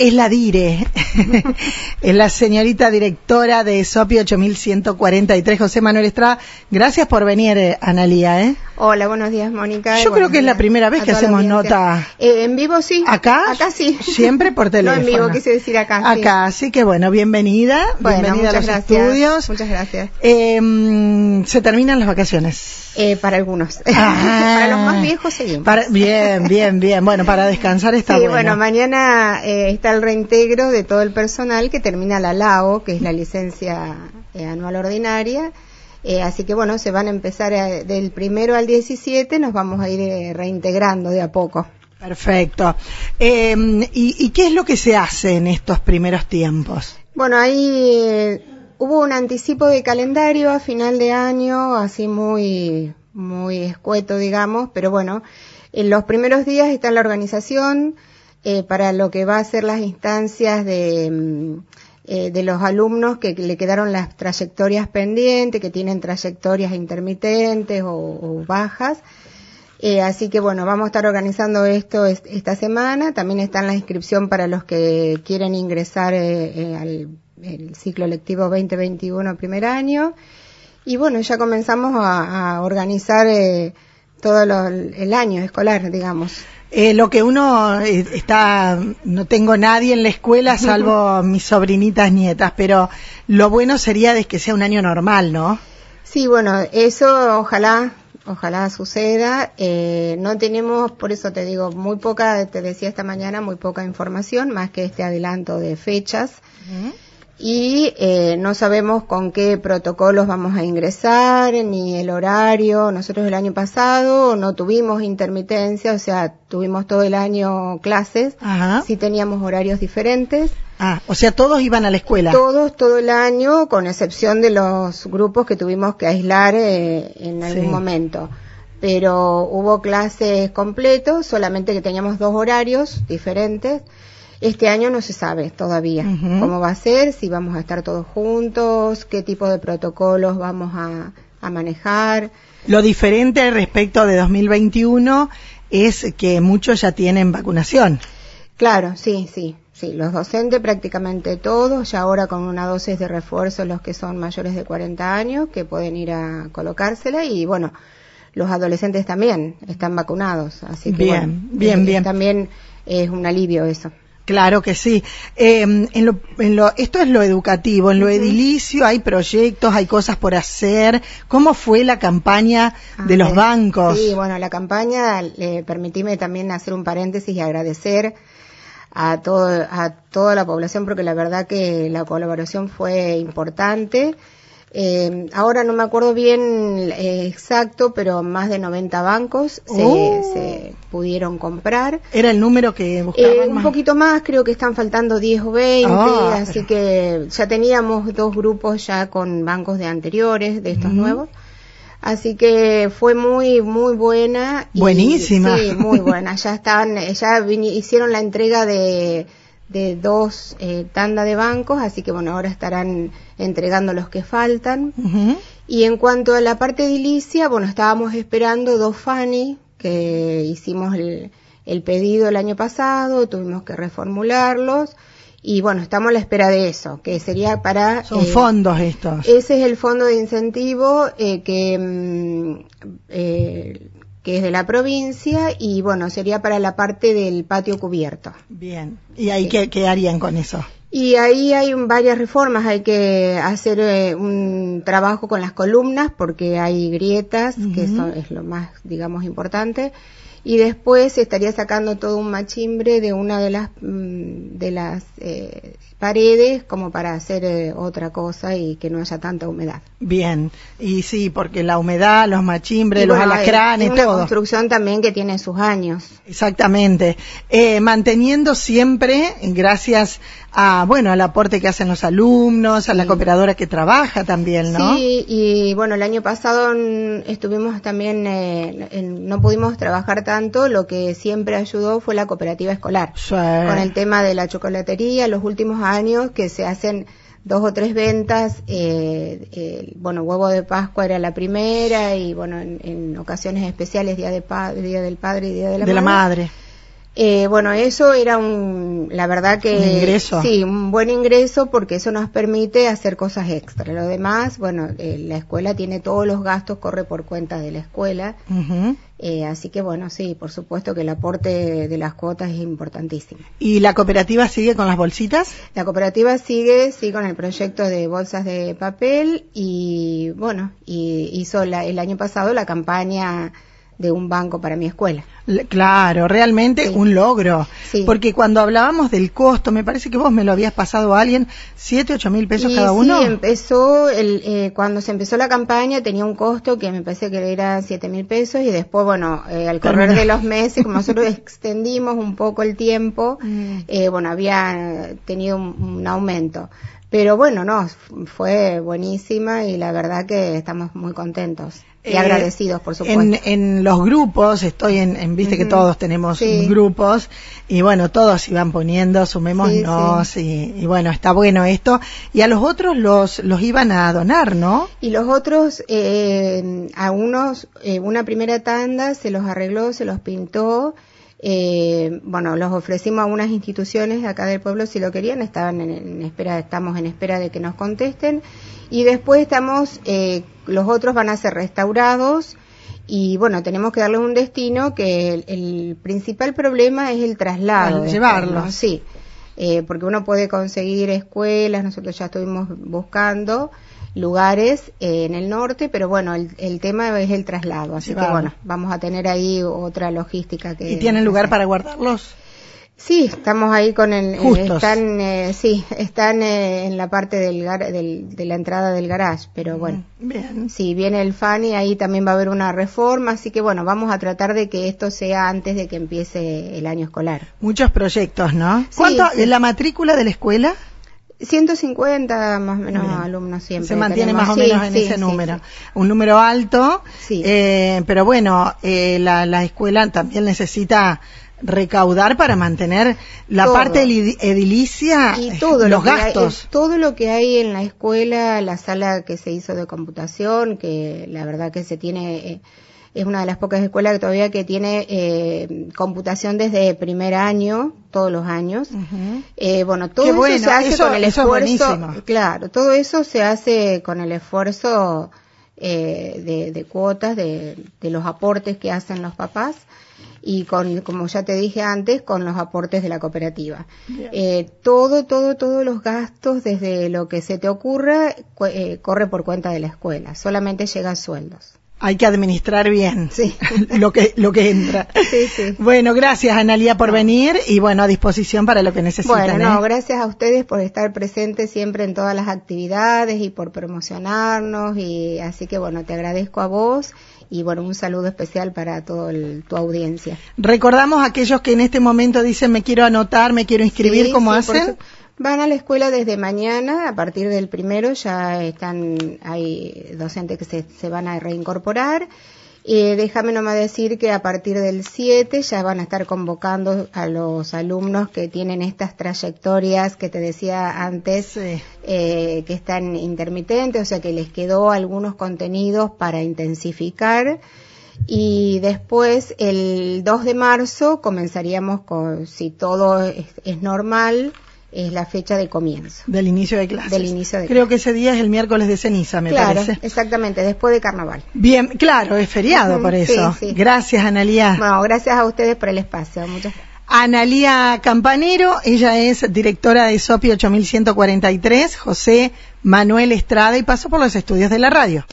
es la dire, es la señorita directora de SOPI 8143, José Manuel Estrada. Gracias por venir, eh, Analía. ¿eh? Hola, buenos días, Mónica. Yo creo que es la primera vez que hacemos nota. Eh, en vivo sí. ¿Acá? Acá sí. Siempre por teléfono. No en vivo, quise decir acá. Acá, así que bueno, bienvenida. bienvenida a los estudios. Muchas gracias. Eh, se terminan las vacaciones. Eh, para algunos. Ah. para los más viejos seguimos. bien, bien, bien. Bueno, para descansar está sí, bueno. mañana eh, está el reintegro de todo el personal que termina la LAO, que es la licencia eh, anual ordinaria. así que bueno, se van a empezar del primero al 17, nos vamos a ir reintegrando de a poco. Perfecto. Em, ¿y, ¿Y qué es lo que se hace en estos primeros tiempos? Bueno, ahí hubo un anticipo de calendario a final de año, así muy, muy escueto, digamos, pero bueno, en los primeros días está la organización eh, para lo que va a ser las instancias de, mm, eh, de los alumnos que le quedaron las trayectorias pendientes, que tienen trayectorias intermitentes o, bajas. Eh, así que bueno, vamos a estar organizando esto esta semana. También está en la inscripción para los que quieren ingresar al el ciclo lectivo 2021 primer año. Y bueno, ya comenzamos a, organizar eh, todo el año escolar, digamos. Eh, lo que uno eh, está, no tengo nadie en la escuela salvo mis sobrinitas nietas, pero lo bueno sería de que sea un año normal, ¿no? Sí, bueno, eso ojalá, ojalá suceda. no tenemos, por eso te digo, muy poca, te decía esta mañana, muy poca información, más que este adelanto de fechas y eh, no sabemos con qué protocolos vamos a ingresar, ni el horario. Nosotros el año pasado no tuvimos intermitencia, o sea, tuvimos todo el año clases, sí teníamos horarios diferentes. Ah, o sea, todos iban a la escuela. Todos, todo el año, con excepción de los grupos que tuvimos que aislar eh, en algún momento. Pero hubo clases completos, solamente que teníamos dos horarios diferentes. Este año no se sabe todavía cómo va a ser, si vamos a estar todos juntos, qué tipo de protocolos vamos a, manejar. Lo diferente respecto de 2021 es que muchos ya tienen vacunación. Claro, sí, sí, sí. Los docentes prácticamente todos, ya ahora con una dosis de refuerzo los que son mayores de 40 años, que pueden ir a colocársela y bueno, los adolescentes también están vacunados. Así que bien, bien, bien. También es un alivio eso. Claro que sí. Eh, en lo, en lo, esto es lo educativo, en lo edilicio hay proyectos, hay cosas por hacer. ¿Cómo fue la campaña de los bancos? Sí, bueno, la campaña, eh, permitime también hacer un paréntesis y agradecer a, todo, a toda la población porque la verdad que la colaboración fue importante. Eh, ahora no me acuerdo bien eh, exacto, pero más de 90 bancos se, oh. se, pudieron comprar. ¿Era el número que buscaban? Eh, un poquito más, creo que están faltando 10 o 20, ah, así que ya teníamos dos grupos ya con bancos de anteriores, de estos nuevos. Así que fue muy, muy buena. Buenísima. Sí, muy buena. Ya estaban, ya hicieron la entrega de de dos eh, tandas de bancos, así que bueno, ahora estarán entregando los que faltan. Y en cuanto a la parte edilicia, bueno, estábamos esperando dos FANI, que hicimos el, el pedido el año pasado, tuvimos que reformularlos. Y bueno, estamos a la espera de eso, que sería para... Son eh, fondos estos. Ese es el fondo de incentivo eh, que mm, eh, que es de la provincia y bueno, sería para la parte del patio cubierto. Bien, ¿y ahí qué, harían con eso? Y ahí hay varias reformas, hay que hacer eh, un trabajo con las columnas porque hay grietas, que son, es lo más, digamos, importante y después estaría sacando todo un machimbre de una de las mm, de las eh, paredes como para hacer eh, otra cosa y que no haya tanta humedad. Bien, y sí, porque la humedad, los machimbres, los alacranes, es una construcción también que tiene sus años. Exactamente. Eh, manteniendo siempre, gracias a, bueno, al aporte que hacen los alumnos, a la cooperadora que trabaja también, ¿no? Sí, y bueno, el año pasado estuvimos también, eh, no pudimos trabajar tanto, lo que siempre ayudó fue la cooperativa escolar. Con el tema de la chocolatería, los últimos años que se hacen dos o tres ventas, eh, eh, bueno, huevo de Pascua era la primera y bueno, en, ocasiones especiales, Día, de Día del Padre y Día de la de Madre. La madre Eh, bueno, eso era un, la verdad que... Un ingreso. Sí, un buen ingreso porque eso nos permite hacer cosas extra. Lo demás, bueno, eh, la escuela tiene todos los gastos, corre por cuenta de la escuela. Eh, así que bueno, sí, por supuesto que el aporte de las cuotas es importantísimo. ¿Y la cooperativa sigue con las bolsitas? La cooperativa sigue, sí, con el proyecto de bolsas de papel y bueno, y hizo la- el año pasado la campaña de un banco para mi escuela. Claro, realmente Sí. un logro. Sí. Porque cuando hablábamos del costo, me parece que vos me lo habías pasado a alguien, siete, ocho mil pesos Y cada sí, uno. empezó, el, eh, cuando se empezó la campaña tenía un costo que me parece que era siete mil pesos y después, bueno, eh, al correr Terminó. de los meses, como nosotros extendimos un poco el tiempo, Mm. eh, bueno, había tenido un, un aumento. Pero bueno, no, fue buenísima y la verdad que estamos muy contentos y Eh, agradecidos, por supuesto. En, en los grupos, estoy en, en viste que todos tenemos Sí. grupos, y bueno, todos iban poniendo, sumémonos, Sí, Y, y bueno, está bueno esto. Y a los otros los, los iban a donar, ¿no? Y los otros, eh, a unos, eh, una primera tanda se los arregló, se los pintó. Eh, bueno, los ofrecimos a unas instituciones de acá del pueblo si lo querían, estaban en, en espera, estamos en espera de que nos contesten. Y después estamos, eh, los otros van a ser restaurados y bueno, tenemos que darles un destino que el, el principal problema es el traslado. Al llevarlos. Sí, eh, porque uno puede conseguir escuelas, nosotros ya estuvimos buscando lugares eh, en el norte, pero bueno, el, el tema es el traslado, así que bueno, vamos a tener ahí otra logística que... ¿Y tienen lugar para guardarlos? Sí, estamos ahí con el... eh, Justos. están, eh, sí, están eh, en la parte del, gar- del- de la entrada del garage, pero bueno. Bien. Si viene el FANI, ahí también va a haber una reforma, así que bueno, vamos a tratar de que esto sea antes de que empiece el año escolar. Muchos proyectos, ¿no? Sí, ¿Cuánto, sí. la matrícula de la escuela? 150 más o menos Bien. alumnos siempre. Se mantiene tenemos. más o Sí, menos en sí, ese sí, número. sí. Un número alto, Sí. eh, pero bueno, eh, la, la escuela también necesita recaudar para mantener la Todo. parte edili- edilicia, y todo los lo hay- gastos. eh, todo lo que hay en la escuela, la sala que se hizo de computación, que la verdad que se tiene, eh, es una de las pocas escuelas que todavía que tiene eh, computación desde primer año, todos los años. Eh, bueno, todo Qué eso bueno, se hace eso- con el es esfuerzo. Claro, todo eso se hace con el esfuerzo eh, de, de cuotas, de, de los aportes que hacen los papás y con, como ya te dije antes, con los aportes de la cooperativa. Eh, todo, todo, todos los gastos, desde lo que se te ocurra, cu- eh, corre por cuenta de la escuela. Solamente llegan sueldos. Hay que administrar bien Sí. lo que lo que entra. Sí, sí. Bueno, gracias Analia por venir y bueno, a disposición para lo que necesiten. Bueno, no, ¿eh? gracias a ustedes por estar presentes siempre en todas las actividades y por promocionarnos y así que bueno, te agradezco a vos y bueno, un saludo especial para toda tu audiencia. Recordamos a aquellos que en este momento dicen me quiero anotar, me quiero inscribir, Sí, ¿cómo sí, hacen? Van a la escuela desde mañana, a partir del primero ya están, hay docentes que se, se van a reincorporar. Eh, déjame nomás decir que a partir del 7 ya van a estar convocando a los alumnos que tienen estas trayectorias que te decía antes, Sí. eh, que están intermitentes, o sea que les quedó algunos contenidos para intensificar. Y después, el 2 de marzo, comenzaríamos con, si todo es, es normal, es la fecha de comienzo. Del inicio de clases. Del inicio de Creo que ese día es el miércoles de ceniza, me claro, parece. exactamente, después de carnaval. Bien, claro, es feriado por eso. sí. Gracias, Analia. Bueno, gracias a ustedes por el espacio. Muchas gracias. Analia Campanero, ella es directora de SOPI 8143, José Manuel Estrada y pasó por los estudios de la radio.